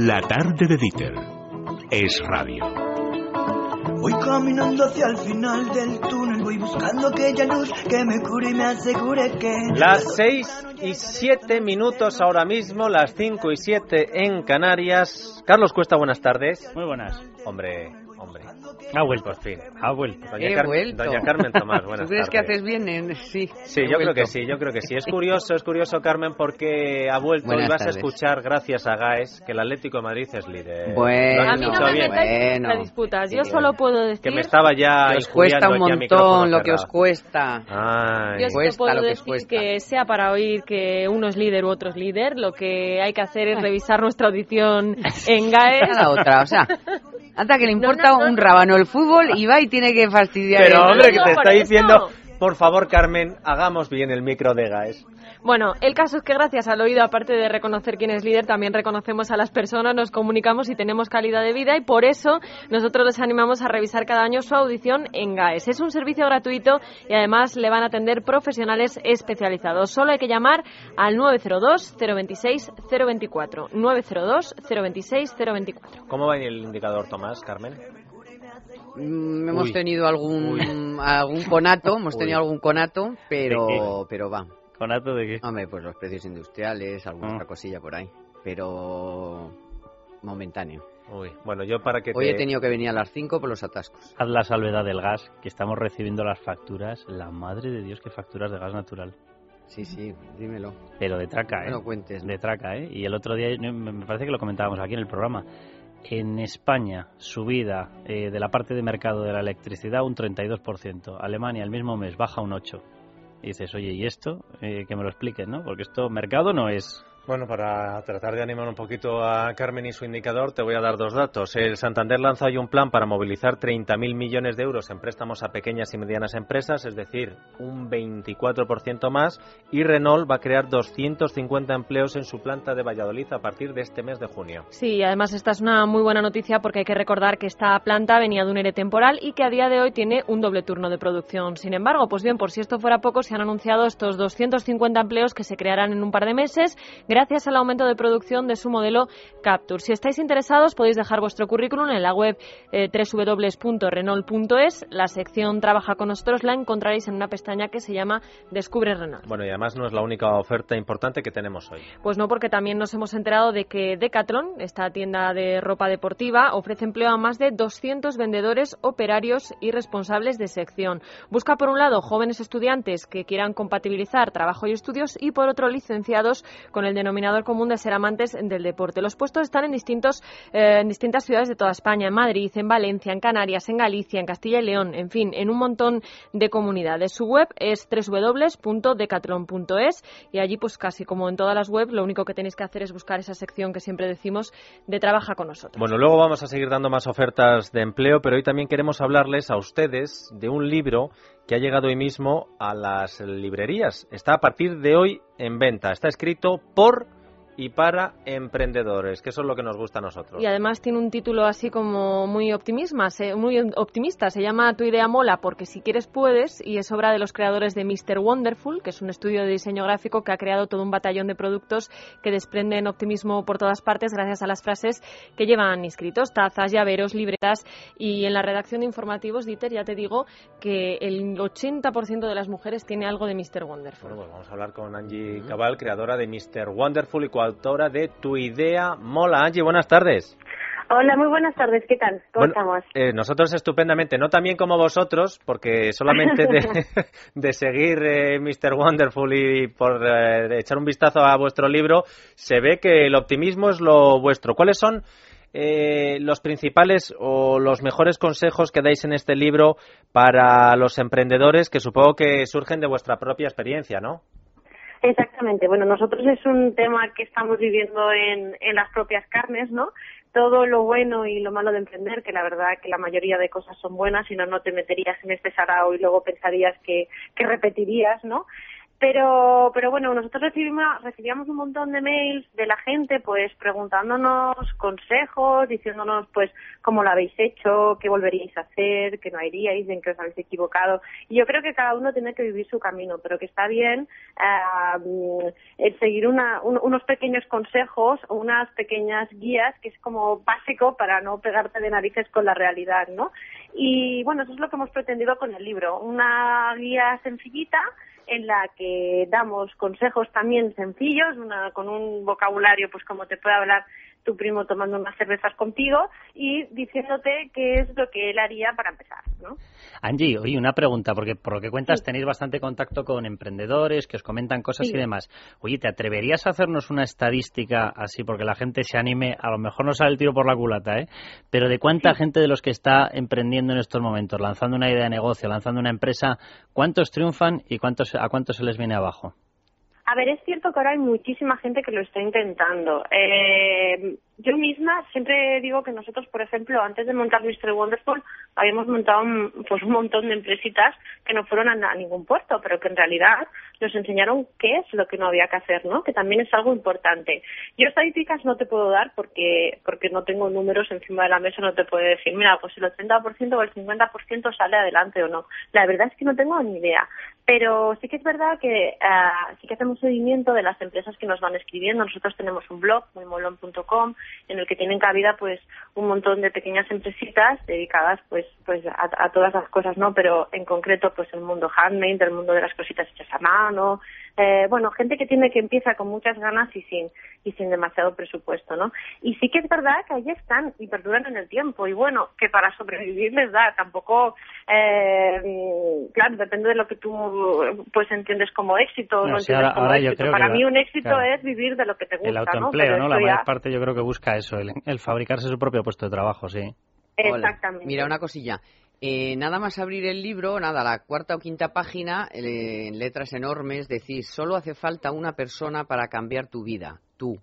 La tarde de Dieter es radio. Voy caminando hacia el final del túnel, voy buscando aquella luz que me cure y me asegure que... Las seis y siete minutos ahora mismo, las cinco y siete en Canarias. Carlos Cuesta, buenas tardes. Muy buenas. Hombre, hombre. Ha vuelto. Por fin. Ha vuelto. Doña, He Car- vuelto. Doña Carmen Tomás, buenas ¿Tú crees que tardes. haces bien en...? Sí, Sí, yo creo vuelto. que sí, yo creo que sí. Es curioso, es curioso, Carmen, porque ha vuelto Buenas y vas tardes. a escuchar, gracias a Gaes, que el Atlético de Madrid es líder. Bueno, A mí no me bien. Bueno. las disputas. Yo Sí, solo puedo decir... Que me estaba ya Que os cuesta un montón lo que os cuesta. Ay. Yo te puedo lo que decir cuesta. que sea para oír que uno es líder u otro es líder, lo que hay que hacer es revisar nuestra audición en GAES. La otra, o sea, hasta que le importa no, no. un el fútbol y va y tiene que fastidiar. Pero el- hombre, que te por está diciendo, por favor, Carmen, hagamos bien el micro de Gaes. Bueno, el caso es que gracias al oído, aparte de reconocer quién es líder, también reconocemos a las personas, nos comunicamos y tenemos calidad de vida y por eso nosotros les animamos a revisar cada año su audición en GAES. Es un servicio gratuito y además le van a atender profesionales especializados. Solo hay que llamar al 902-026-024. 902-026-024. ¿Cómo va el indicador, Tomás, Carmen? Mm, hemos Uy. tenido algún algún conato, hemos Uy. tenido algún conato, ¿De pero pero va. ¿Conato de qué? Hombre, pues los precios industriales, alguna Ah. otra cosilla por ahí, pero momentáneo. Uy, bueno, yo para que Hoy te... he tenido que venir a las 5 por los atascos. Haz la salvedad del gas, que estamos recibiendo las facturas. La madre de Dios, qué facturas de gas natural. Sí, sí, dímelo. Pero de traca, No ¿eh? me lo cuentes. ¿no? De traca, ¿eh? Y el otro día, me parece que lo comentábamos aquí en el programa. En España, subida eh, de la parte de mercado de la electricidad un 32%. Alemania, el mismo mes, baja un 8%. Y dices, oye, ¿y esto? Eh, que me lo expliquen, ¿no? Porque esto mercado no es. Bueno, para tratar de animar un poquito a Carmen y su indicador, te voy a dar dos datos. El Santander lanza hoy un plan para movilizar 30.000 millones de euros en préstamos a pequeñas y medianas empresas, es decir, un 24% más, y Renault va a crear 250 empleos en su planta de Valladolid a partir de este mes de junio. Sí, además esta es una muy buena noticia porque hay que recordar que esta planta venía de un ERE temporal y que a día de hoy tiene un doble turno de producción. Sin embargo, pues bien, por si esto fuera poco, se han anunciado estos 250 empleos que se crearán en un par de meses al aumento de producción de su modelo Capture. Si estáis interesados, podéis dejar vuestro currículum en la web eh, www.renault.es. La sección Trabaja con nosotros la encontraréis en una pestaña que se llama Descubre Renault. Bueno, y además no es la única oferta importante que tenemos hoy. Pues no, porque también nos hemos enterado de que Decathlon, esta tienda de ropa deportiva, ofrece empleo a más de 200 vendedores, operarios y responsables de sección. Busca, por un lado, jóvenes estudiantes que quieran compatibilizar trabajo y estudios y, por otro, licenciados con el denominador común de ser amantes del deporte. Los puestos están en, distintos, eh, en distintas ciudades de toda España, en Madrid, en Valencia, en Canarias, en Galicia, en Castilla y León, en fin, en un montón de comunidades. Su web es www.decathlon.es y allí, pues casi como en todas las webs, lo único que tenéis que hacer es buscar esa sección que siempre decimos de Trabaja con nosotros. Bueno, luego vamos a seguir dando más ofertas de empleo, pero hoy también queremos hablarles a ustedes de un libro que ha llegado hoy mismo a las librerías. Está a partir de hoy en venta. Está escrito por y para emprendedores, que eso es lo que nos gusta a nosotros. Y además tiene un título así como muy optimista, se- muy optimista. Se llama Tu idea mola porque si quieres puedes y es obra de los creadores de Mr. Wonderful, que es un estudio de diseño gráfico que ha creado todo un batallón de productos que desprenden optimismo por todas partes gracias a las frases que llevan inscritos, tazas, llaveros, libretas y en la redacción de informativos, Dieter, ya te digo que el 80% de las mujeres tiene algo de Mr. Wonderful. Bueno, pues vamos a hablar con Angie Cabal, creadora de Mr. Wonderful y coautora de Tu idea mola. Angie, buenas tardes. Hola, muy buenas tardes, ¿qué tal? ¿Cómo Bueno, estamos? eh, nosotros estupendamente, no tan bien como vosotros, porque solamente de, de seguir eh, Mr. Wonderful y por eh, echar un vistazo a vuestro libro, se ve que el optimismo es lo vuestro. ¿Cuáles son eh, los principales o los mejores consejos que dais en este libro para los emprendedores que supongo que surgen de vuestra propia experiencia, ¿no? Exactamente. Bueno, nosotros es un tema que estamos viviendo en, en las propias carnes, ¿no? Todo lo bueno y lo malo de emprender, que la verdad que la mayoría de cosas son buenas, si no, no te meterías en este sarao y luego pensarías que, que repetirías, ¿no? Pero, pero bueno, nosotros recibimos, recibíamos un montón de mails de la gente, pues preguntándonos consejos, diciéndonos, pues, cómo lo habéis hecho, qué volveríais a hacer, qué no haríais, en qué os habéis equivocado. Y yo creo que cada uno tiene que vivir su camino, pero que está bien eh, el seguir una, unos pequeños consejos unas pequeñas guías, que es como básico para no pegarte de narices con la realidad, ¿no? Y bueno, eso es lo que hemos pretendido con el libro, una guía sencillita en la que damos consejos también sencillos, una, con un vocabulario, pues como te puede hablar tu primo tomando unas cervezas contigo y diciéndote qué es lo que él haría para empezar, ¿no? Angie, oye, una pregunta, porque por lo que cuentas tenéis bastante contacto con emprendedores que os comentan cosas y demás. Oye, ¿te atreverías a hacernos una estadística así, porque la gente se anime, a lo mejor no sale el tiro por la culata, ¿eh? Pero de cuánta gente de los que está emprendiendo en estos momentos, lanzando una idea de negocio, lanzando una empresa, cuántos triunfan y cuántos, a cuántos se les viene abajo? A ver, es cierto que ahora hay muchísima gente que lo está intentando. Eh, yo misma siempre digo que nosotros, por ejemplo, antes de montar Mr. Wonderful, habíamos montado un, pues un montón de empresitas que no fueron a, ningún puerto, pero que en realidad nos enseñaron qué es lo que no había que hacer, ¿no? Que también es algo importante. Yo estadísticas no te puedo dar porque porque no tengo números encima de la mesa, no te puedo decir, mira, pues el 80% o el 50% sale adelante o no. La verdad es que no tengo ni idea. Pero sí que es verdad que uh, sí que hacemos seguimiento de las empresas que nos van escribiendo. Nosotros tenemos un blog, muymolón.com, en el que tienen cabida pues un montón de pequeñas empresitas dedicadas pues pues a, a, todas las cosas, ¿no? Pero en concreto pues el mundo handmade, el mundo de las cositas hechas a mano, eh, bueno, gente que tiene que empieza con muchas ganas y sin y sin demasiado presupuesto, ¿no? Y sí que es verdad que ahí están y perduran en el tiempo y bueno, que para sobrevivir les da, tampoco, eh, claro, depende de lo que tú pues entiendes como éxito, no, entiendes como éxito. para mí un éxito es vivir de lo que te gusta, El autoempleo, ¿no? La mayor parte yo creo que busca eso, el, el fabricarse su propio puesto de trabajo, sí. Exactamente. Mira, una cosilla. Eh, nada más abrir el libro, nada, la cuarta o quinta página, eh, en letras enormes, decís, solo hace falta una persona para cambiar tu vida, tú.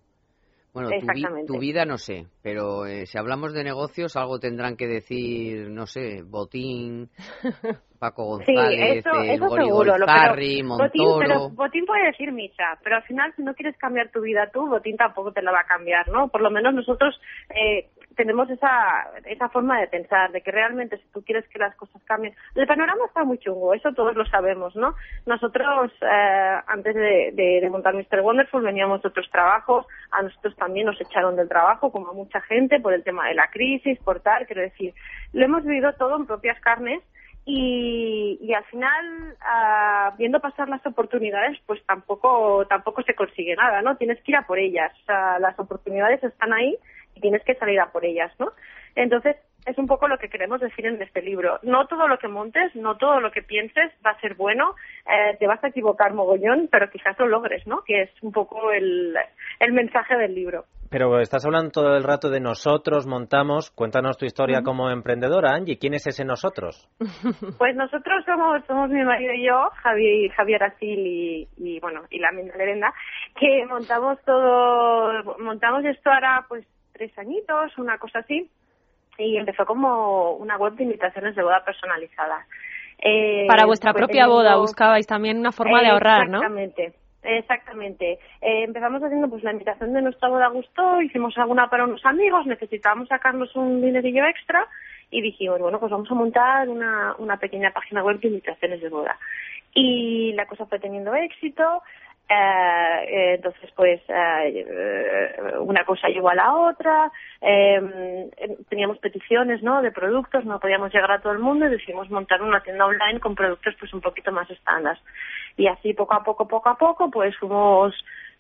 Bueno, tu, tu vida no sé, pero eh, si hablamos de negocios, algo tendrán que decir, no sé, Botín, Paco González, sí, eso, eso Gori seguro, Golzarri, Montoro... Botín, pero Botín puede decir misa, pero al final si no quieres cambiar tu vida tú, Botín tampoco te la va a cambiar, ¿no? Por lo menos nosotros eh, tenemos esa, esa forma de pensar, de que realmente si tú quieres que las cosas cambien, el panorama está muy chungo, eso todos lo sabemos, ¿no? Nosotros, eh, antes de, de, de, montar Mr. Wonderful, veníamos de otros trabajos, a nosotros también nos echaron del trabajo, como a mucha gente, por el tema de la crisis, por tal, quiero decir, lo hemos vivido todo en propias carnes, y, y, al final uh, viendo pasar las oportunidades pues tampoco tampoco se consigue nada no tienes que ir a por ellas o las oportunidades están ahí y tienes que salir a por ellas, ¿no? Entonces, es un poco lo que queremos decir en este libro. No todo lo que montes, no todo lo que pienses va a ser bueno, eh, te vas a equivocar mogollón, pero quizás lo logres, ¿no? Que es un poco el, el mensaje del libro. Pero estás hablando todo el rato de nosotros, montamos. Cuéntanos tu historia como emprendedora, Angie. ¿Quién es ese nosotros? Pues nosotros somos, somos mi marido y yo, Javier, Javier Asil y, y bueno, y la Lerenda, que montamos todo, montamos esto ahora pues tres añitos, una cosa así, y empezó como una web de invitaciones de boda personalizadas. Eh, Para vuestra propia boda buscabais también una forma de ahorrar, ¿no? Exactamente. Exactamente. Eh, empezamos haciendo pues la invitación de nuestra boda gustó, hicimos alguna para unos amigos, necesitábamos sacarnos un dinerillo extra y dijimos, bueno, pues vamos a montar una, una pequeña página web de invitaciones de boda. Y la cosa fue teniendo éxito, eh, entonces, pues, eh, una cosa llevó a la otra, eh, teníamos peticiones, ¿no?, de productos, no podíamos llegar a todo el mundo y decidimos montar una tienda online con productos, pues, un poquito más estándar. Y así, poco a poco, poco a poco, pues, fuimos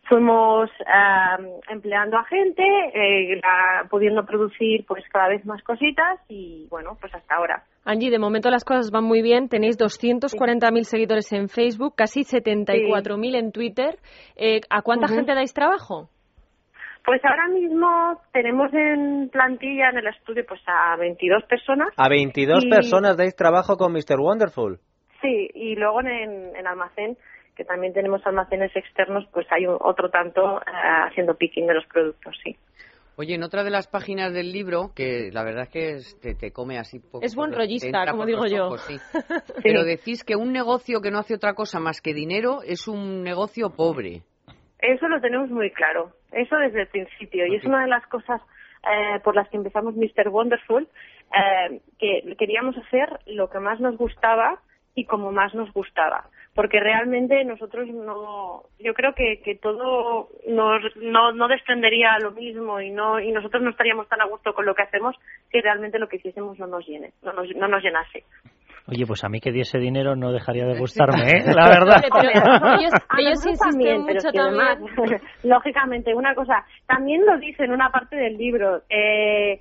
fuimos uh, empleando a gente, eh, la, pudiendo producir pues cada vez más cositas y bueno, pues hasta ahora. Angie, de momento las cosas van muy bien. Tenéis 240.000 seguidores en Facebook, casi 74.000 sí. en Twitter. Eh, ¿A cuánta uh -huh. gente dais trabajo? Pues ahora mismo tenemos en plantilla en el estudio pues a 22 personas. ¿A 22 y... personas dais trabajo con Mr. Wonderful? Sí, y luego en, en almacén que también tenemos almacenes externos, pues hay un, otro tanto uh, haciendo picking de los productos, sí. Oye, en otra de las páginas del libro, que la verdad es que te, come así poco. Es buen rollista, como digo yo. sí. Pero decís que un negocio que no hace otra cosa más que dinero es un negocio pobre. Eso lo tenemos muy claro. Eso desde el principio. Y es una de las cosas eh, por las que empezamos Mr. Wonderful, eh, que queríamos hacer lo que más nos gustaba y como más nos gustaba porque realmente nosotros no yo creo que, que todo nos, no, no desprendería lo mismo y no y nosotros no estaríamos tan a gusto con lo que hacemos si realmente lo que hiciésemos no nos llene no nos, no nos llenase Oye, pues a mí que diese dinero no dejaría de gustarme, ¿eh? la verdad. ellos, sí también, mucho también. lógicamente, una cosa, también lo dice en una parte del libro, eh,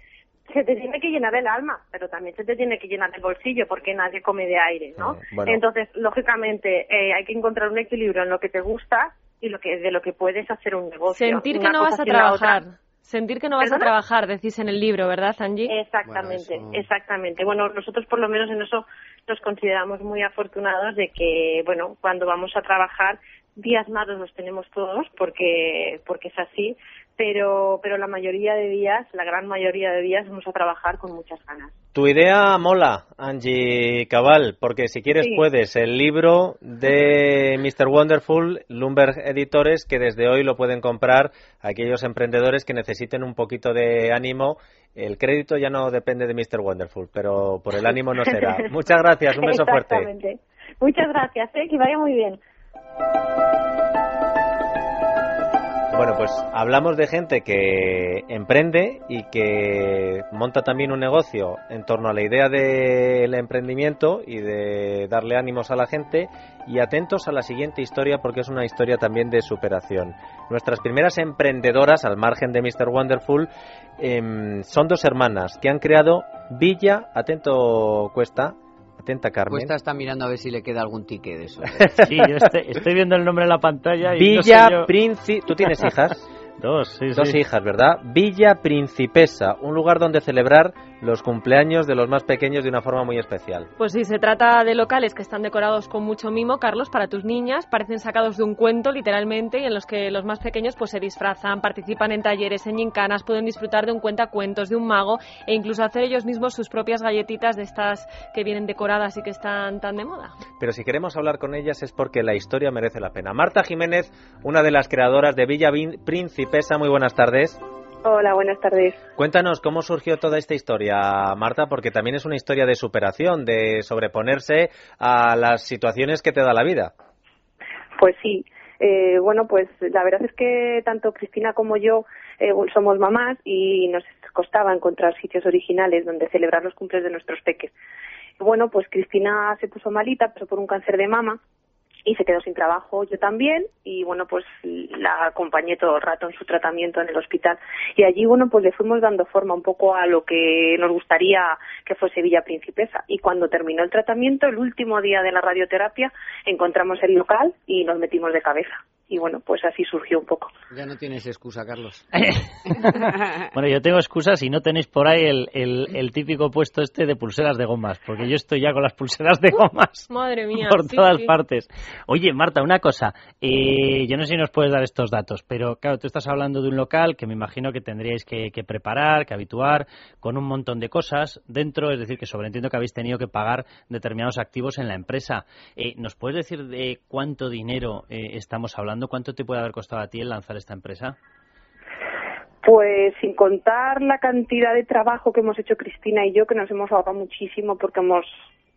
se te tiene que llenar el alma, pero también se te tiene que llenar el bolsillo porque nadie come de aire, ¿no? Ah, Entonces, lógicamente, eh, hay que encontrar un equilibrio en lo que te gusta y lo que de lo que puedes hacer un negocio. Sentir que no vas a trabajar. Sentir que no vas a trabajar, decís en el libro, ¿verdad, Angie? Exactamente, exactamente. Bueno, nosotros por lo menos en eso nos consideramos muy afortunados de que, bueno, cuando vamos a trabajar, días malos los tenemos todos porque, porque es así, pero, pero la mayoría de días, la gran mayoría de días, vamos a trabajar con muchas ganas. Tu idea mola, Angie Cabal, porque si quieres puedes. El libro de Mr. Wonderful, Lumberg Editores, que desde hoy lo pueden comprar aquellos emprendedores que necesiten un poquito de ánimo. El crédito ya no depende de Mr. Wonderful, pero por el ánimo no será. Muchas gracias, un beso fuerte. Muchas gracias, ¿eh? que vaya muy bien. Bueno, pues hablamos de gente que emprende y que monta también un negocio en torno a la idea del emprendimiento y de darle ánimos a la gente y atentos a la siguiente historia porque es una historia también de superación. Nuestras primeras emprendedoras, al margen de Mr. Wonderful, em, son dos hermanas que han creado Villa, atento Cuesta, Atenta, Carmen. Cuesta está mirando a ver si le queda algún ticket de eso. sí, yo estoy, viendo el nombre en la pantalla. Y Villa no ¿Tú tienes hijas? Dos, sí, Dos hijas, ¿verdad? Villa Principesa, un lugar donde celebrar los cumpleaños de los más pequeños de una forma muy especial. Pues sí, se trata de locales que están decorados con mucho mimo, Carlos, para tus niñas. Parecen sacados de un cuento, literalmente, y en los que los más pequeños pues se disfrazan, participan en talleres, en gincanas, pueden disfrutar de un cuentacuentos, de un mago e incluso hacer ellos mismos sus propias galletitas de estas que vienen decoradas y que están tan de moda. Pero si queremos hablar con ellas es porque la historia merece la pena. Marta Jiménez, una de las creadoras de Villa Principesa, muy buenas tardes. Hola, buenas tardes. Cuéntanos cómo surgió toda esta historia, Marta, porque también es una historia de superación, de sobreponerse a las situaciones que te da la vida. Pues sí. Eh, bueno, pues la verdad es que tanto Cristina como yo eh, somos mamás y nos costaba encontrar sitios originales donde celebrar los cumples de nuestros peques. Bueno, pues Cristina se puso malita, pero por un cáncer de mama y se quedó sin trabajo yo también y bueno pues la acompañé todo el rato en su tratamiento en el hospital. Y allí bueno pues le fuimos dando forma un poco a lo que nos gustaría que fuese Villa Principesa. Y cuando terminó el tratamiento el último día de la radioterapia encontramos el local y nos metimos de cabeza. Y bueno, pues así surgió un poco. Ya no tienes excusa, Carlos. bueno, yo tengo excusas si no tenéis por ahí el, el, típico puesto este de pulseras de gomas, porque yo estoy ya con las pulseras de gomas. Madre mía. Por todas partes. Oye, Marta, una cosa. Eh, yo no sé si nos puedes dar estos datos, pero claro, tú estás hablando de un local que me imagino que tendríais que, preparar, que habituar, con un montón de cosas dentro, es decir, que sobreentiendo que habéis tenido que pagar determinados activos en la empresa. Eh, ¿Nos puedes decir de cuánto dinero eh, estamos hablando? ¿cuánto te puede haber costado a ti el lanzar esta empresa? Pues sin contar la cantidad de trabajo que hemos hecho Cristina y yo, que nos hemos ahorrado muchísimo porque hemos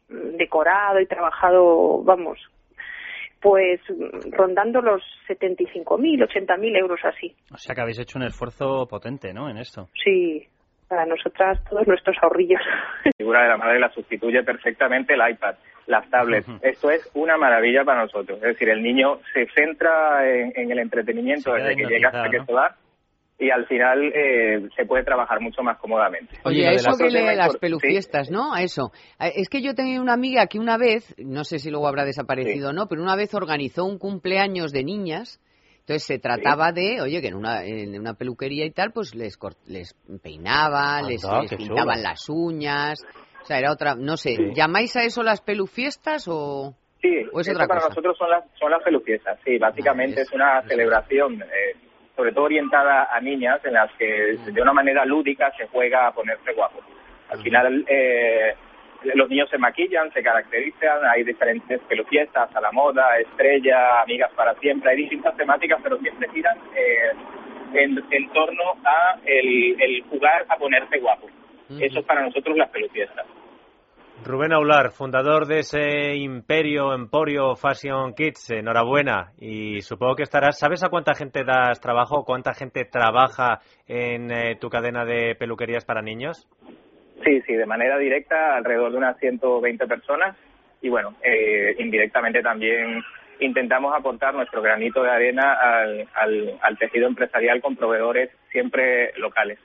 decorado y trabajado, vamos, pues rondando los 75.000, 80.000 euros así. O sea que habéis hecho un esfuerzo potente, ¿no? En esto. Sí, para nosotras todos nuestros ahorrillos. La figura de la madre la sustituye perfectamente el iPad las tablets. Esto es una maravilla para nosotros. Es decir, el niño se centra en, el entretenimiento desde que llega hasta que se va y al final eh, se puede trabajar mucho más cómodamente. Oye, a eso que lee las pelufiestas, ¿no? A eso. Es que yo tenía una amiga que una vez, no sé si luego habrá desaparecido o no, pero una vez organizó un cumpleaños de niñas. Entonces se trataba de, oye, que en una, en una peluquería y tal, pues les, les peinaba, les, pintaban las uñas, o sea, era otra, no sé, ¿llamáis a eso las pelufiestas o...? Sí, es otra para nosotros son las, son las pelufiestas, sí, básicamente ah, es, una celebración eh, sobre todo orientada a niñas, en las que de una manera lúdica se juega a ponerse guapo. Al final, eh, los niños se maquillan, se caracterizan, hay diferentes pelufiestas, a la moda, estrella, amigas para siempre, hay distintas temáticas, pero siempre giran eh, en, torno a el, jugar a ponerse guapo. Eso es para nosotros las pelufiestas. Rubén Aular, fundador de ese imperio, Emporio Fashion Kids, enhorabuena. Y supongo que estarás, ¿sabes a cuánta gente das trabajo? ¿Cuánta gente trabaja en eh, tu cadena de peluquerías para niños? Sí, sí, de manera directa alrededor de unas 120 personas y bueno, eh, indirectamente también intentamos aportar nuestro granito de arena al, al, tejido empresarial con proveedores siempre locales.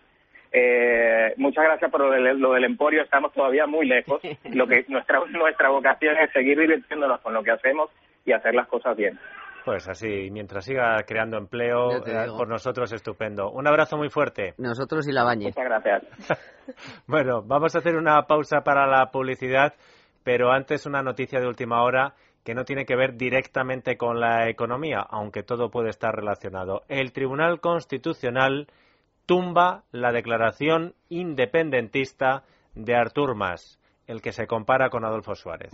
Eh, muchas gracias por lo del, lo del, emporio, estamos todavía muy lejos. Lo que nuestra nuestra vocación es seguir divirtiéndonos con lo que hacemos y hacer las cosas bien. Pues así, mientras siga creando empleo, eh, por nosotros estupendo. Un abrazo muy fuerte. Nosotros y la bañe. Muchas gracias. bueno, vamos a hacer una pausa para la publicidad, pero antes una noticia de última hora que no tiene que ver directamente con la economía, aunque todo puede estar relacionado. El Tribunal Constitucional tumba la declaración independentista de Artur Mas, el que se compara con Adolfo Suárez.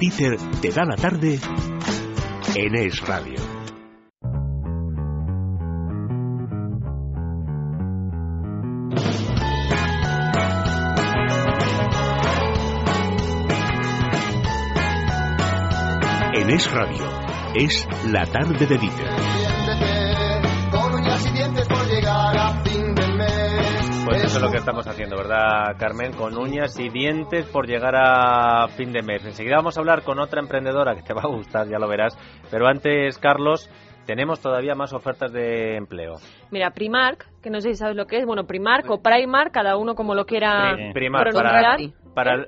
Peter te da la tarde en Es Radio. En Es Radio, es la tarde de Dieter. Eso es lo que estamos haciendo, ¿verdad, Carmen? Con uñas y dientes por llegar a fin de mes. Enseguida vamos a hablar con otra emprendedora que te va a gustar, ya lo verás. Pero antes, Carlos, tenemos todavía más ofertas de empleo. Mira, Primark, que no sé si sabes lo que es, bueno, Primark o Primark, cada uno como lo quiera Primark, para, para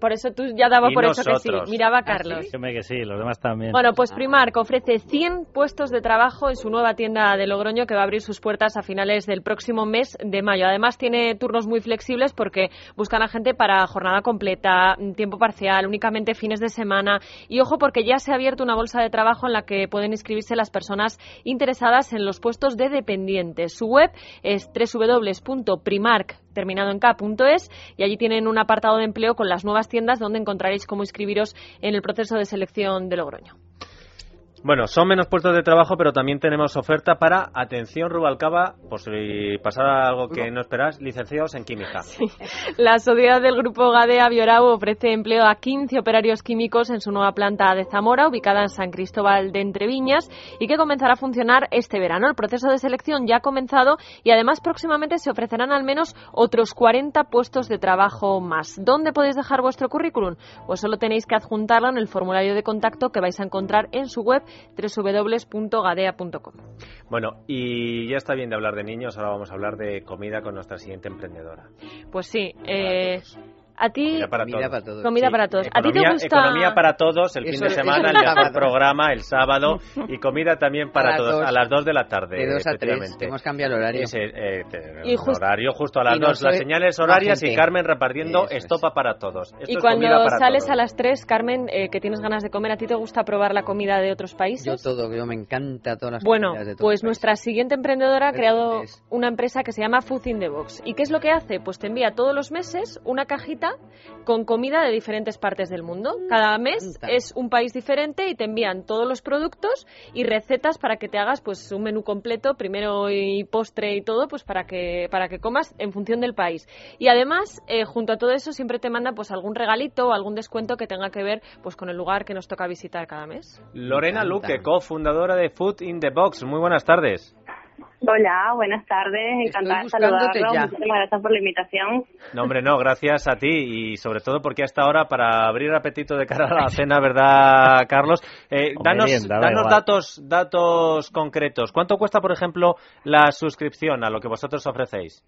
por eso tú ya daba por eso que sí. Miraba a ¿Ah, Carlos. que sí, los demás también. Bueno, pues Primark ofrece 100 puestos de trabajo en su nueva tienda de Logroño que va a abrir sus puertas a finales del próximo mes de mayo. Además tiene turnos muy flexibles porque buscan a gente para jornada completa, tiempo parcial, únicamente fines de semana. Y ojo porque ya se ha abierto una bolsa de trabajo en la que pueden inscribirse las personas interesadas en los puestos de dependientes. Su web es www.primark terminado en K.es y allí tienen un apartado de empleo con las nuevas tiendas donde encontraréis cómo inscribiros en el proceso de selección de Logroño. Bueno, son menos puestos de trabajo, pero también tenemos oferta para, atención Rubalcaba, por si pasara algo que no esperas, licenciados en química. La sociedad del grupo Gadea Biorau ofrece empleo a 15 operarios químicos en su nueva planta de Zamora, ubicada en San Cristóbal de Entreviñas, y que comenzará a funcionar este verano. El proceso de selección ya ha comenzado y además próximamente se ofrecerán al menos otros 40 puestos de trabajo más. ¿Dónde podéis dejar vuestro currículum? Pues solo tenéis que adjuntarlo en el formulario de contacto que vais a encontrar en su web www.gadea.com. Bueno, y ya está bien de hablar de niños, ahora vamos a hablar de comida con nuestra siguiente emprendedora. Pues sí, eh, a ti comida para todos. Comida para todos. ¿A ti te gusta economía para todos el fin de semana, el mejor programa el sábado y comida también para, todos a las 2 de la tarde. De 2 a 3. Hemos cambiado el horario. Eh, y horario justo a las 2 las señales horarias y Carmen repartiendo estopa para todos. y cuando sales a las 3, Carmen, eh, que tienes ganas de comer, ¿a ti te gusta probar la comida de otros países? Yo todo, yo me encanta todas las Bueno, pues nuestra siguiente emprendedora ha creado una empresa que se llama Food in the Box. ¿Y qué es lo que hace? Pues te envía todos los meses una cajita con comida de diferentes partes del mundo. Cada mes es un país diferente y te envían todos los productos y recetas para que te hagas pues un menú completo, primero y postre y todo, pues para que para que comas en función del país. Y además, eh, junto a todo eso siempre te mandan pues algún regalito o algún descuento que tenga que ver pues con el lugar que nos toca visitar cada mes. Lorena Luque, cofundadora de Food in the Box. Muy buenas tardes. Hola, buenas tardes, encantada de saludarlo. Muchísimas gracias por la invitación. No, hombre, no, gracias a ti y sobre todo porque hasta ahora para abrir apetito de cara a la cena, ¿verdad, Carlos? Eh, danos danos datos, datos concretos. ¿Cuánto cuesta, por ejemplo, la suscripción a lo que vosotros ofrecéis?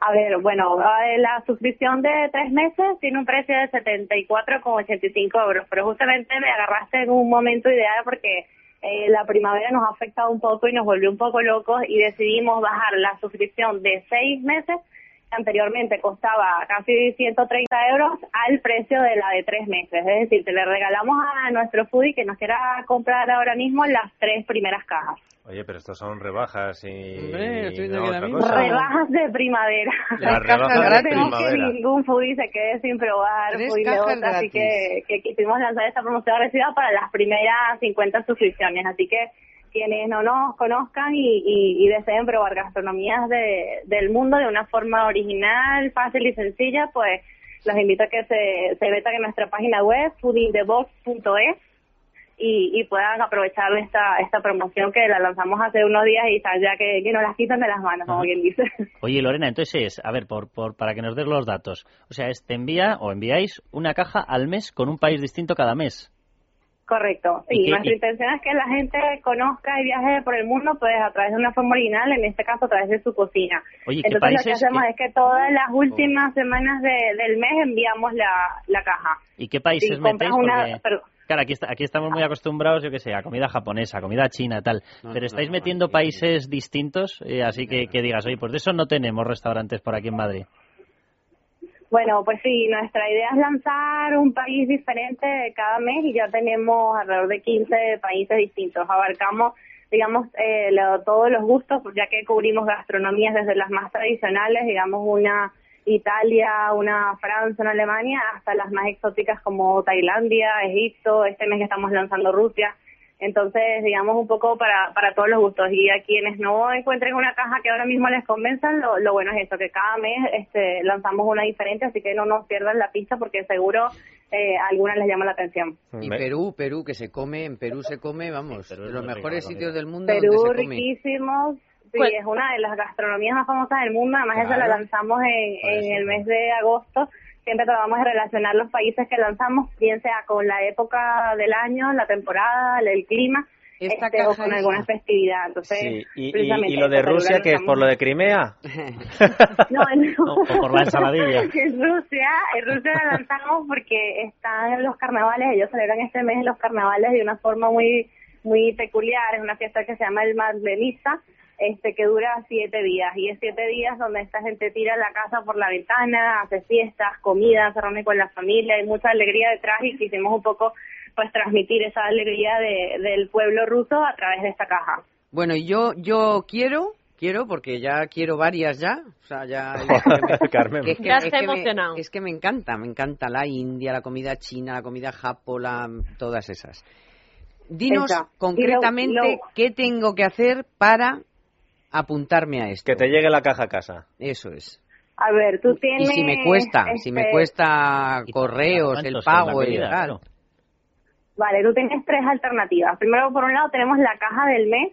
A ver, bueno, eh, la suscripción de tres meses tiene un precio de 74,85 euros, pero justamente me agarraste en un momento ideal porque eh, la primavera nos ha afectado un poco y nos volvió un poco locos y decidimos bajar la suscripción de seis meses anteriormente costaba casi 130 euros al precio de la de tres meses. Es decir, te le regalamos a nuestro foodie que nos quiera comprar ahora mismo las tres primeras cajas. Oye, pero estos son rebajas y... rebajas de primavera. Las rebajas de primavera. que ningún foodie se quede sin probar foodie así que, que quisimos lanzar esta promoción agresiva para las primeras 50 suscripciones. Así que quienes no nos conozcan y, deseen probar gastronomías de, del mundo de una forma original, fácil y sencilla, pues los invito a que se, se metan en nuestra página web, foodingthebox.es, y, y puedan aprovechar esta, esta promoción que la lanzamos hace unos días y ya que, que nos las quitan de las manos, como quien dice. Oye, Lorena, entonces, a ver, por, por, para que nos des los datos, o sea, te envía o enviáis una caja al mes con un país distinto cada mes. Correcto, sí. Nuestra intención es que la gente conozca y viaje por el mundo, pues a través de una forma original, en este caso a través de su cocina. Oye, Entonces lo que hacemos es que todas las últimas semanas del mes enviamos la, la caja. ¿Y qué países metéis? Claro, aquí, aquí estamos muy acostumbrados, yo que sé, a comida japonesa, comida china, tal. Pero estáis metiendo países distintos, eh, así que, que digas, oye, pues de eso no tenemos restaurantes por aquí en Madrid. Bueno, pues sí, nuestra idea es lanzar un país diferente cada mes y ya tenemos alrededor de 15 países distintos. Abarcamos, digamos, eh, todos los gustos, ya que cubrimos gastronomías desde las más tradicionales, digamos, una Italia, una Francia, una Alemania, hasta las más exóticas como Tailandia, Egipto, este mes que estamos lanzando Rusia. Entonces, digamos, un poco para, para todos los gustos. Y a quienes no encuentren una caja que ahora mismo les convenzan, lo, lo bueno es eso, que cada mes este, lanzamos una diferente, así que no nos pierdan la pista porque seguro eh, a algunas les llama la atención. Y Perú, Perú, que se come, en Perú se come, vamos, los mejores sitios del mundo. Perú, donde se come. riquísimos. Sí, es una de las gastronomías más famosas del mundo. Además, esa la lanzamos en, en el mes de agosto siempre tratamos de relacionar los países que lanzamos, bien sea con la época del año, la temporada, el clima. Este, o con alguna festividad. Entonces, sí. ¿Y, y, lo de Rusia, que es por lo de Crimea? no, no. O por la ensaladilla. en Rusia, en Rusia la lanzamos porque están los carnavales, ellos celebran este mes los carnavales de una forma muy muy peculiar, es una fiesta que se llama el Madlenista, este que dura siete días y es siete días donde esta gente tira la casa por la ventana, hace fiestas, comida, se reúne con la familia, hay mucha alegría detrás y quisimos un poco pues transmitir esa alegría de, del pueblo ruso a través de esta caja. Bueno, y yo yo quiero quiero porque ya quiero varias ya, o sea, ya Carmen. Que es que, ya está emocionado. es que me encanta, me encanta la India, la comida china, la comida japola, todas esas. Dinos concretamente qué tengo que hacer para apuntarme a esto. Que te llegue la caja a casa. Eso es. A ver, tú tienes... Y si me cuesta, si me este, cuesta correos, el pago, el claro. Vale, tú tienes tres alternativas. Primero, por un lado, tenemos la caja del mes,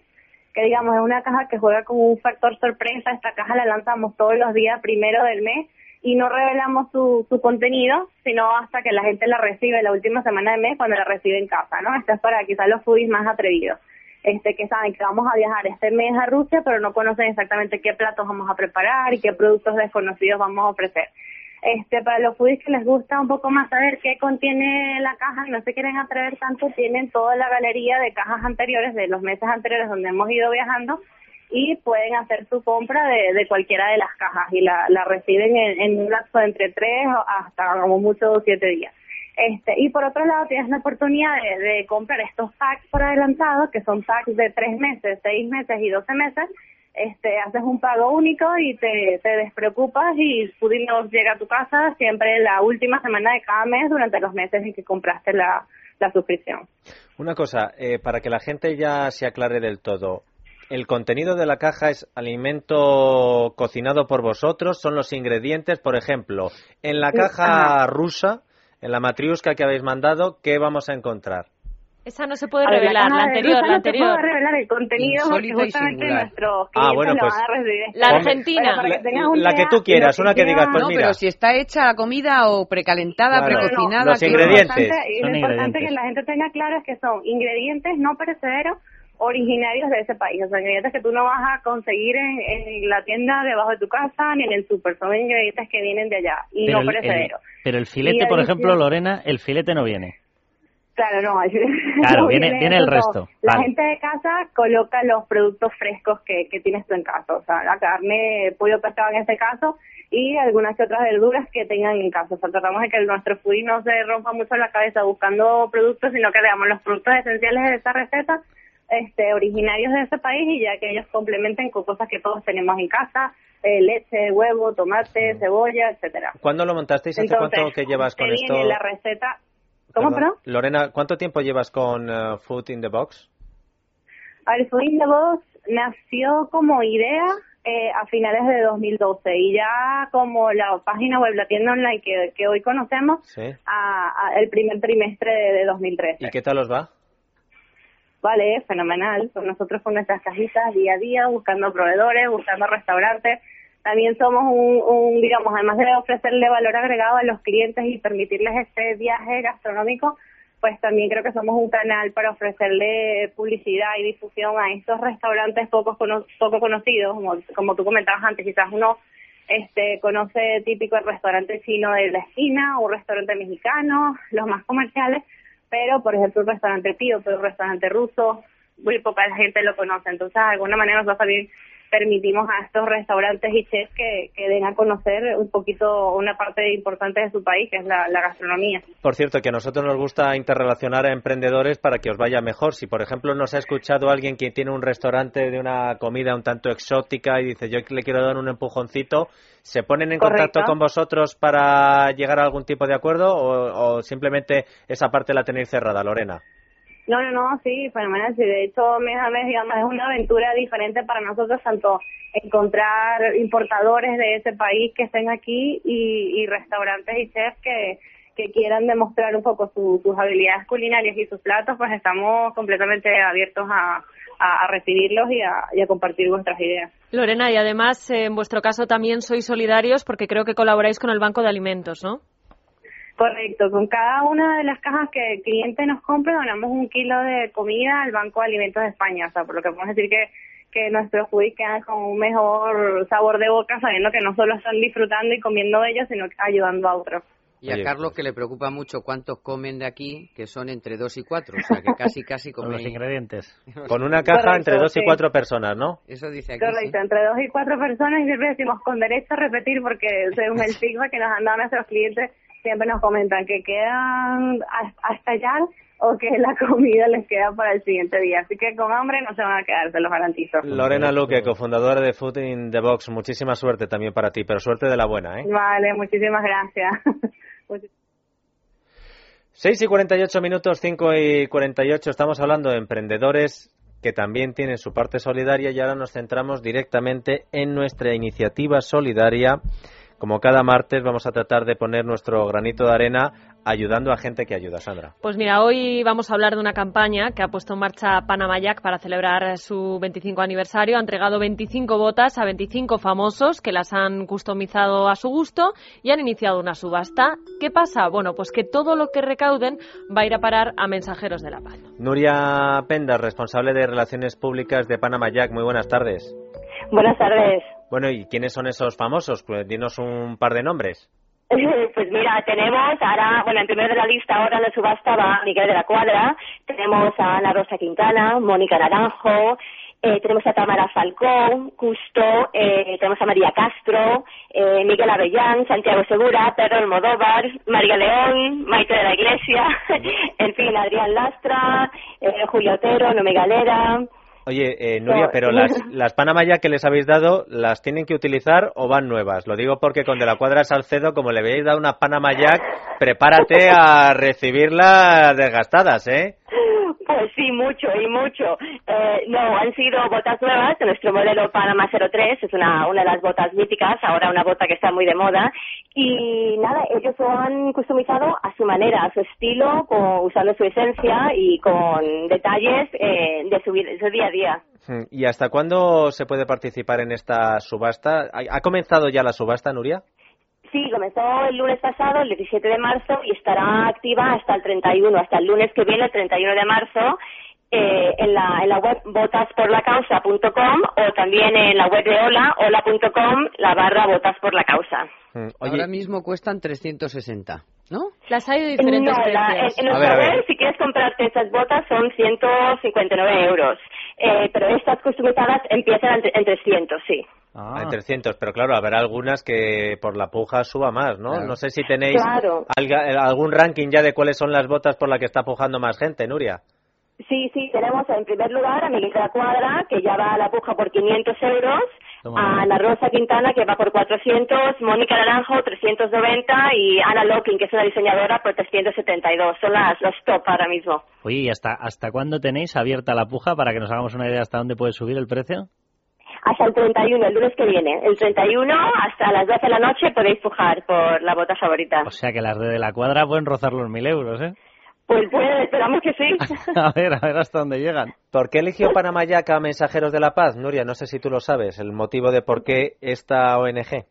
que digamos es una caja que juega como un factor sorpresa. Esta caja la lanzamos todos los días primero del mes y no revelamos su, su contenido, sino hasta que la gente la recibe la última semana del mes cuando la recibe en casa, ¿no? Esta es para quizás los foodies más atrevidos este, que saben que vamos a viajar este mes a Rusia, pero no conocen exactamente qué platos vamos a preparar y qué productos desconocidos vamos a ofrecer. Este, para los foodies que les gusta un poco más saber qué contiene la caja y no se quieren atrever tanto, tienen toda la galería de cajas anteriores de los meses anteriores donde hemos ido viajando y pueden hacer su compra de, de cualquiera de las cajas y la, la reciben en, en un lapso de entre tres hasta como mucho siete días. Este, y por otro lado, tienes la oportunidad de, comprar estos packs por adelantado, que son packs de tres meses, seis meses y doce meses. Este, haces un pago único y te, te despreocupas y nos llega a tu casa siempre la última semana de cada mes durante los meses en que compraste la, la suscripción. Una cosa, eh, para que la gente ya se aclare del todo, ¿el contenido de la caja es alimento cocinado por vosotros? ¿Son los ingredientes? Por ejemplo, en la caja rusa en la matriusca que habéis mandado, ¿qué vamos a encontrar? Esa no se puede revelar, la, anterior, la anterior. No se puede revelar el contenido porque justamente nuestros ah, bueno, pues. La Argentina. la, que tú quieras, una que digas, pues no, mira. pero si está hecha la comida o precalentada, precocinada. los ingredientes. Y lo importante que la gente tenga claro es que son ingredientes no perecederos originarios de ese país, o sea, ingredientes que tú no vas a conseguir en, en la tienda debajo de tu casa ni en el súper, son ingredientes que vienen de allá y no perecederos. Pero el filete, por ejemplo, Lorena, el filete no viene. Claro, no. Claro, viene, viene, el resto. La gente de casa coloca los productos frescos que, que tienes tú en casa. O sea, la carne, pollo, pescado en este caso, y algunas que otras verduras que tengan en casa. O sea, tratamos de que nuestro foodie no se rompa mucho la cabeza buscando productos, sino que veamos los productos esenciales de esa receta, este, originarios de ese país y ya que ellos complementen con cosas que todos tenemos en casa, eh, leche, huevo, tomate, cebolla, etcétera. ¿Cuándo lo montasteis? ¿Hace cuánto que llevas con esto? la receta. ¿Cómo, perdón? Lorena, ¿cuánto tiempo llevas con uh, Food in the Box? El Food in the Box nació como idea eh, a finales de 2012 y ya como la página web, la tienda online que, que hoy conocemos, a, el primer trimestre de, 2013. ¿Y qué tal os va? Vale, fenomenal. Nosotros con nuestras cajitas día a día, buscando proveedores, buscando restaurantes. También somos un, un, digamos, además de ofrecerle valor agregado a los clientes y permitirles este viaje gastronómico, pues también creo que somos un canal para ofrecerle publicidad y difusión a estos restaurantes poco, poco conocidos, como, como tú comentabas antes, quizás uno este conoce típico el restaurante chino de la esquina un restaurante mexicano, los más comerciales, pero por ejemplo el restaurante tío, pero el restaurante ruso, muy poca gente lo conoce, entonces de alguna manera nos va a salir permitimos a estos restaurantes y chefs que, den a conocer un poquito una parte importante de su país, que es la, gastronomía. Por cierto, que a nosotros nos gusta interrelacionar a emprendedores para que os vaya mejor. Si, por ejemplo, nos ha escuchado alguien que tiene un restaurante de una comida un tanto exótica y dice, yo le quiero dar un empujoncito, ¿se ponen en contacto con vosotros para llegar a algún tipo de acuerdo o simplemente esa parte la tenéis cerrada, Lorena? No, no, no, sí, fenomenal. Sí, de hecho, mes a mes, digamos, es una aventura diferente para nosotros, tanto encontrar importadores de ese país que estén aquí y, restaurantes y chefs que, quieran demostrar un poco sus habilidades culinarias y sus platos, pues estamos completamente abiertos a, a, recibirlos y a, y a, compartir vuestras ideas. Lorena, y además, en vuestro caso también sois solidarios porque creo que colaboráis con el Banco de Alimentos, ¿no? Correcto, con cada una de las cajas que el cliente nos compre donamos un kilo de comida al Banco de Alimentos de España, o sea, por lo que podemos decir que, que nuestros foodies quedan con un mejor sabor de boca, sabiendo que no solo están disfrutando y comiendo ellos, sino ayudando a otros. Y a Carlos que le preocupa mucho cuántos comen de aquí, que son entre dos y cuatro, o sea que casi casi comen... los ingredientes. Con una caja entre dos y cuatro personas, ¿no? Eso dice aquí. Correcto, entre dos y cuatro personas y siempre decimos con derecho a repetir porque según el sigma que nos han dado nuestros clientes siempre nos comentan que quedan hasta allá o que la comida les queda para el siguiente día. Así que con hambre no se van a quedar, se los garantizo. Lorena Luque, cofundadora de Food in the Box, muchísima suerte también para ti, pero suerte de la buena, ¿eh? Vale, muchísimas gracias. 6 y 48 minutos, 5 y 48, estamos hablando de emprendedores que también tienen su parte solidaria y ahora nos centramos directamente en nuestra iniciativa solidaria como cada martes vamos a tratar de poner nuestro granito de arena ayudando a gente que ayuda, Sandra. Pues mira, hoy vamos a hablar de una campaña que ha puesto en marcha Panama Jack para celebrar su 25 aniversario. Ha entregado 25 botas a 25 famosos que las han customizado a su gusto y han iniciado una subasta. ¿Qué pasa? Bueno, pues que todo lo que recauden va a ir a parar a Mensajeros de la Paz. Nuria Pendas, responsable de Relaciones Públicas de Panama Jack. Muy buenas tardes. Buenas tardes. Bueno, ¿y quiénes son esos famosos? Pues dinos un par de nombres. Pues mira, tenemos ahora, bueno, en primer de la lista ahora en la subasta va Miguel de la Cuadra, tenemos a Ana Rosa Quintana, Mónica Naranjo, eh, tenemos a Tamara Falcón, Custo, eh, tenemos a María Castro, eh, Miguel Avellán, Santiago Segura, Pedro Almodóvar, María León, Maite de la Iglesia, en fin, Adrián Lastra, Julio Otero, Nomi Galera, Oye, eh, Nuria, pero las, las Panamá ya que les habéis dado, ¿las tienen que utilizar o van nuevas? Lo digo porque con De la Cuadra Salcedo, como le habéis dado una Panama Jack, prepárate a recibirlas desgastadas, ¿eh? Pues sí, mucho y mucho. Eh, no, han sido botas nuevas de nuestro modelo Panama 03, es una, una de las botas míticas, ahora una bota que está muy de moda. Y nada, ellos lo han customizado a su manera, a su estilo, con, usando su esencia y con detalles eh, de, su, día a día. Hmm, ¿Y hasta cuándo se puede participar en esta subasta? ¿Ha comenzado ya la subasta, Nuria? Sí, comenzó el lunes pasado, el 17 de marzo, y estará activa hasta el 31, hasta el lunes que viene, el 31 de marzo, eh, en, la, en la web botasporlacausa.com o también en la web de hola, hola.com, la barra botas por la causa. Mm, Ahora mismo cuestan 360. ¿no? Las hay de diferentes no, en, nuestra web, si quieres comprarte esas botas, son 159 euros. Eh, pero estas customizadas empiezan en, 300, sí. Ah. En 300, pero claro, habrá algunas que por la puja suba más, ¿no? No sé si tenéis algún ranking ya de cuáles son las botas por las que está pujando más gente, Nuria. Sí, sí, tenemos en primer lugar a Miguel de la Cuadra, que ya va a la puja por 500 euros, a Ana Rosa Quintana, que va por 400, Mónica Naranjo, 390, y Ana Locking, que es una diseñadora, por 372. Son las, los top ahora mismo. Oye, ¿y hasta, hasta cuándo tenéis abierta la puja para que nos hagamos una idea hasta dónde puede subir el precio? Hasta el 31, el lunes que viene. El 31 hasta las 12 de la noche podéis pujar por la bota favorita. O sea que las de la cuadra pueden rozar los mil euros, ¿eh? Pues, pues esperamos que sí. a ver, a ver hasta dónde llegan. ¿Por qué eligió Panamayaca Mensajeros de la Paz? Nuria, no sé si tú lo sabes, el motivo de por qué esta ONG.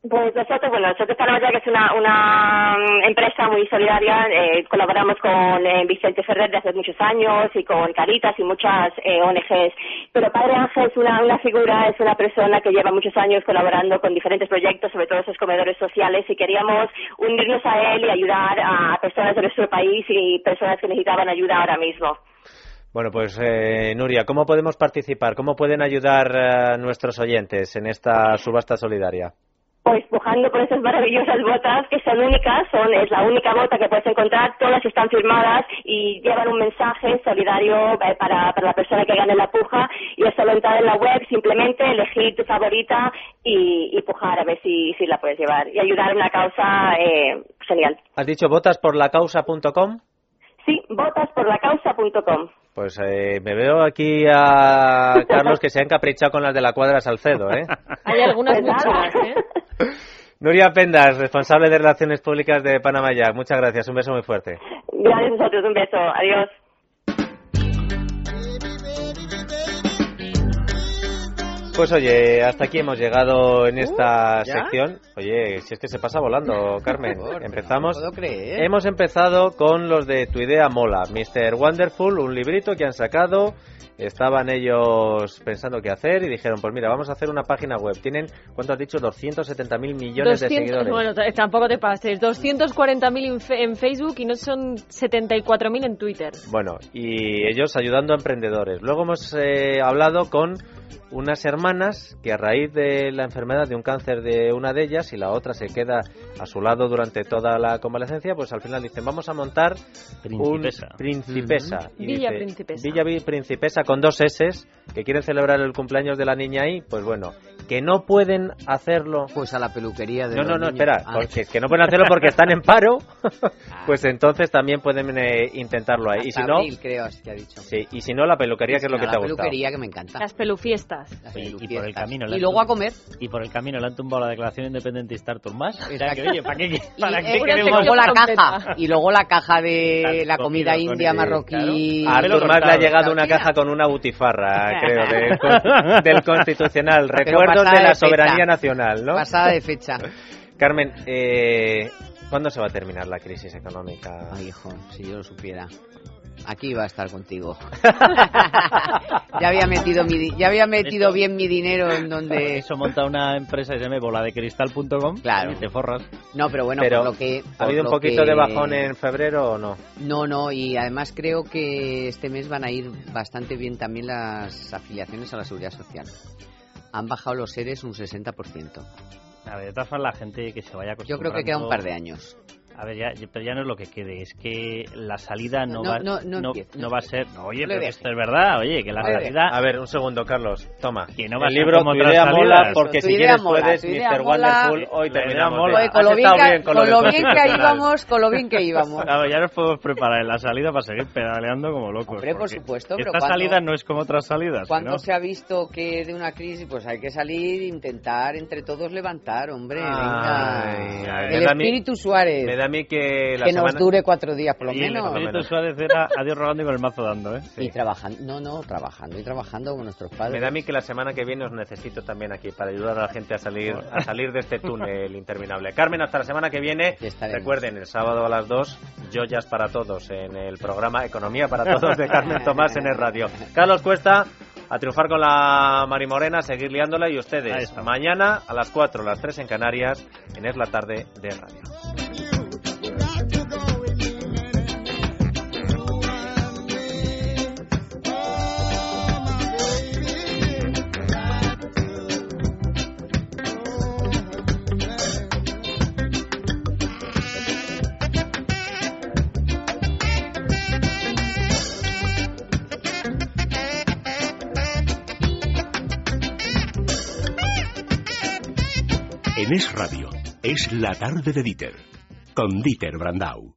Pues nosotros, bueno, nosotros que es una, una mm, empresa muy solidaria, eh, colaboramos con eh, Vicente Ferrer desde hace muchos años y con Caritas y muchas eh, ONGs, pero Padre Ángel es una, una figura, es una persona que lleva muchos años colaborando con diferentes proyectos, sobre todo esos comedores sociales, y queríamos unirnos a él y ayudar a personas de nuestro país y personas que necesitaban ayuda ahora mismo. Bueno, pues eh, Nuria, ¿cómo podemos participar? ¿Cómo pueden ayudar a nuestros oyentes en esta subasta solidaria? Pues pujando por esas maravillosas botas que son únicas, son es la única bota que puedes encontrar, todas están firmadas y llevan un mensaje solidario eh, para, para la persona que gane la puja y es solo entrar en la web, simplemente elegir tu favorita y, y pujar a ver si, si la puedes llevar y ayudar a una causa eh, genial. ¿Has dicho botasporlacausa.com? Sí, botasporlacausa.com. Pues eh, me veo aquí a Carlos que se ha encaprichado con las de la cuadra Salcedo, ¿eh? Hay algunas pues muchas, ¿eh? Nuria Pendas, responsable de Relaciones Públicas de Panamá ya. Muchas gracias, un beso muy fuerte. Gracias a vosotros, un beso. Adiós. Pues oye, hasta aquí hemos llegado en esta uh, sección. Oye, si es que se pasa volando, Carmen. Empezamos. Hemos empezado con los de Tu idea mola, Mr. Wonderful, un librito que han sacado estaban ellos pensando qué hacer y dijeron, pues mira, vamos a hacer una página web. Tienen, ¿cuánto has dicho? 270 mil millones de seguidores. Bueno, tampoco te pases. 240 mil en Facebook y no son 74 mil en Twitter. Bueno, y ellos ayudando a emprendedores. Luego hemos eh, hablado con unas hermanas que a raíz de la enfermedad de un cáncer de una de ellas y la otra se queda a su lado durante toda la convalecencia, pues al final dicen vamos a montar Principesa. un Principesa. Villa Principesa. Villa Principesa con dos S que quieren celebrar el cumpleaños de la niña ahí, pues bueno, que no pueden hacerlo. Pues a la peluquería de No, no, no, espera, ah. porque, que no pueden hacerlo porque están en paro, ah. pues entonces también pueden eh, intentarlo ahí. y si no, creo que ha dicho. Sí, y si no la peluquería, que es lo que te ha gustado. La peluquería que me encanta. Las pelufiestas y, por el camino y luego a comer. Y por el camino le han tumbado la declaración independentista Artur más. ¿para qué, para qué queremos? luego la caja. Y luego la caja de la comida india marroquí. A Artur más le ha llegado una caja con una butifarra, creo, del Constitucional. Recuerdos de la soberanía nacional, ¿no? Pasada de fecha. Carmen, eh, ¿cuándo se va a terminar la crisis económica? Ay, hijo, si yo lo supiera aquí iba a estar contigo. ya había metido mi, ya había metido bien mi dinero en donde. Eso monta una empresa y se me bola de cristal.com. Claro. Y te forras. No, pero bueno, por lo que. ¿Ha habido un poquito de bajón en febrero o no? No, no, y además creo que este mes van a ir bastante bien también las afiliaciones a la seguridad social. Han bajado los seres un 60%. A ver, de todas formas, la gente que se vaya Yo creo que queda un par de años. A ver, ya, pero ya no es lo que quede, es que la salida no, va, no, va a ser... oye, pero esto es verdad, oye, que la salida... A ver, un segundo, Carlos, toma. Que no va el libro Tu idea mola, porque si quieres puedes, Mr. Wonderful, hoy terminamos. Oye, con, lo bien, que, con, lo bien que íbamos, con lo bien que íbamos. Claro, ya nos podemos preparar en la salida para seguir pedaleando como locos. Hombre, por supuesto. Esta salida no es como otras salidas. Cuando se ha visto que de una crisis, pues hay que salir e intentar entre todos levantar, hombre, venga. El espíritu Suárez. A mí que que nos dure cuatro días por lo menos. El Suárez era adiós rogando y con el mazo dando, ¿eh? Y trabajando, no, no, trabajando y trabajando con nuestros padres. Me da a mí que la semana que viene os necesito también aquí para ayudar a la gente a salir a salir de este túnel interminable. Carmen, hasta la semana que viene. Recuerden, el sábado a las 2, joyas para todos en el programa Economía para Todos de Carmen Tomás en el radio. Carlos Cuesta, a triunfar con la Marimorena, seguir liándola y ustedes mañana a las 4, las 3 en Canarias, en Es la Tarde de Radio. En Es Radio, es la tarde de Dieter, con Dieter Brandau.